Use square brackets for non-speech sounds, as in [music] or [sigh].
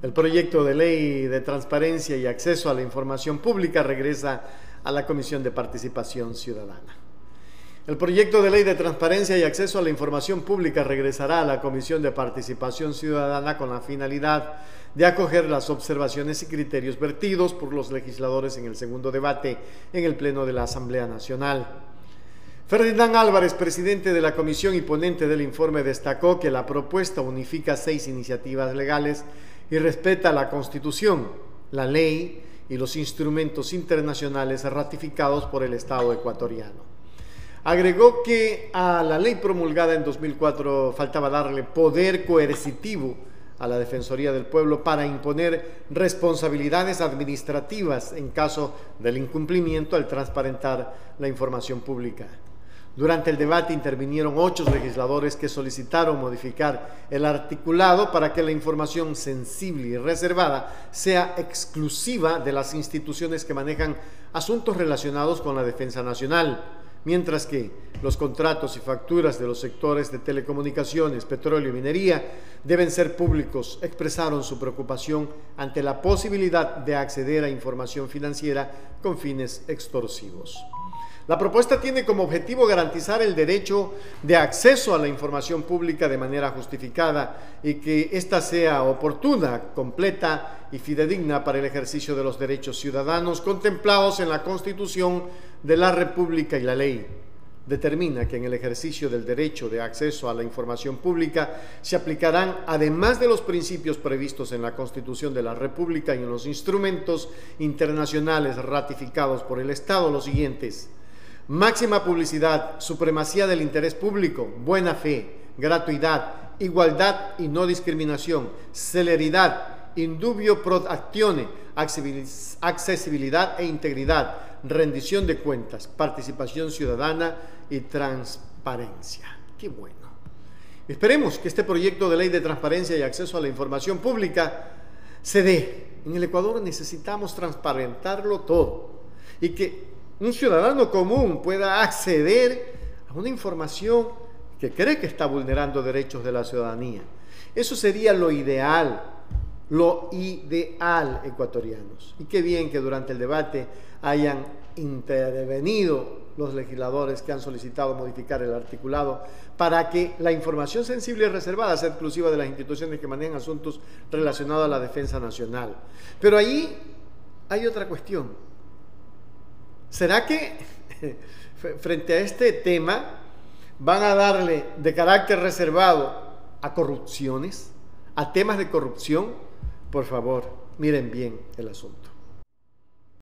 El proyecto de ley de transparencia y acceso a la información pública regresa a la Comisión de Participación Ciudadana. El proyecto de ley de transparencia y acceso a la información pública regresará a la Comisión de Participación Ciudadana con la finalidad de acoger las observaciones y criterios vertidos por los legisladores en el segundo debate en el Pleno de la Asamblea Nacional. Ferdinand Álvarez, presidente de la comisión y ponente del informe, destacó que la propuesta unifica seis iniciativas legales y respeta la Constitución, la ley y los instrumentos internacionales ratificados por el Estado ecuatoriano. Agregó que a la ley promulgada en 2004 faltaba darle poder coercitivo a la Defensoría del Pueblo para imponer responsabilidades administrativas en caso del incumplimiento al transparentar la información pública. Durante el debate intervinieron ocho legisladores que solicitaron modificar el articulado para que la información sensible y reservada sea exclusiva de las instituciones que manejan asuntos relacionados con la defensa nacional, mientras que los contratos y facturas de los sectores de telecomunicaciones, petróleo y minería deben ser públicos, expresaron su preocupación ante la posibilidad de acceder a información financiera con fines extorsivos. La propuesta tiene como objetivo garantizar el derecho de acceso a la información pública de manera justificada y que ésta sea oportuna, completa y fidedigna para el ejercicio de los derechos ciudadanos contemplados en la Constitución de la República y la ley. Determina que en el ejercicio del derecho de acceso a la información pública se aplicarán, además de los principios previstos en la Constitución de la República y en los instrumentos internacionales ratificados por el Estado, los siguientes. Máxima publicidad, supremacía del interés público, buena fe, gratuidad, igualdad y no discriminación, celeridad, indubio pro actione, accesibilidad e integridad, rendición de cuentas, participación ciudadana y transparencia. Qué bueno. Esperemos que este proyecto de ley de transparencia y acceso a la información pública se dé. En el Ecuador necesitamos transparentarlo todo y que un ciudadano común pueda acceder a una información que cree que está vulnerando derechos de la ciudadanía. Eso sería lo ideal, lo ideal ecuatorianos. Y qué bien que durante el debate hayan intervenido los legisladores que han solicitado modificar el articulado para que la información sensible y reservada sea exclusiva de las instituciones que manejan asuntos relacionados a la defensa nacional. Pero ahí hay otra cuestión. ¿Será que [laughs] frente a este tema van a darle de carácter reservado a corrupciones, a temas de corrupción? Por favor, miren bien el asunto.